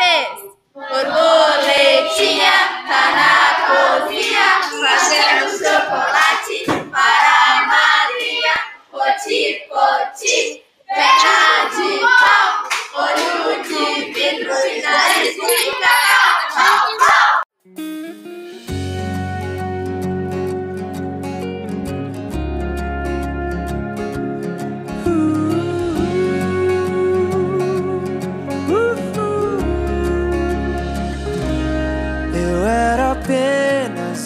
fez? Borboletinha tá na cozinha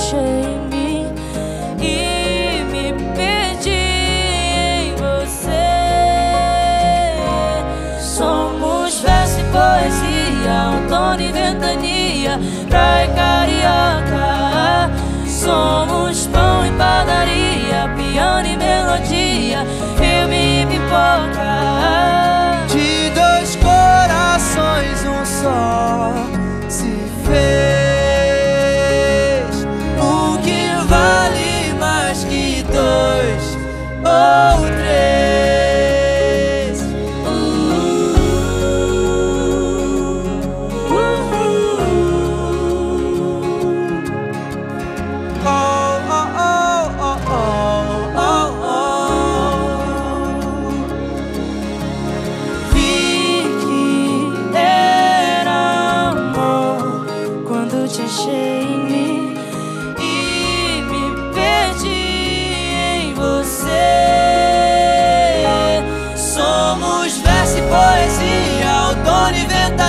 Achei em mim e me perdi em você. Somos verso e poesia, outono e ventania, praia carioca. Somos pão e padaria, piano e melodia, filme e pipoca.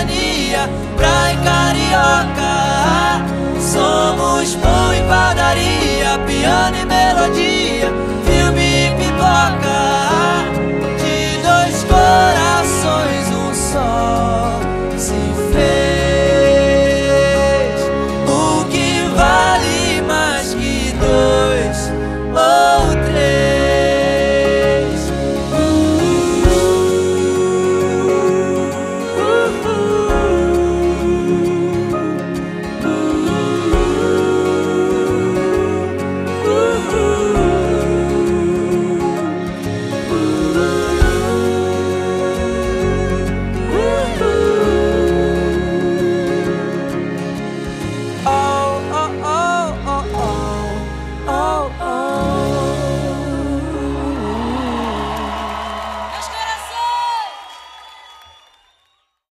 Ventania, praia carioca. Somos pão e padaria, piano e melodia.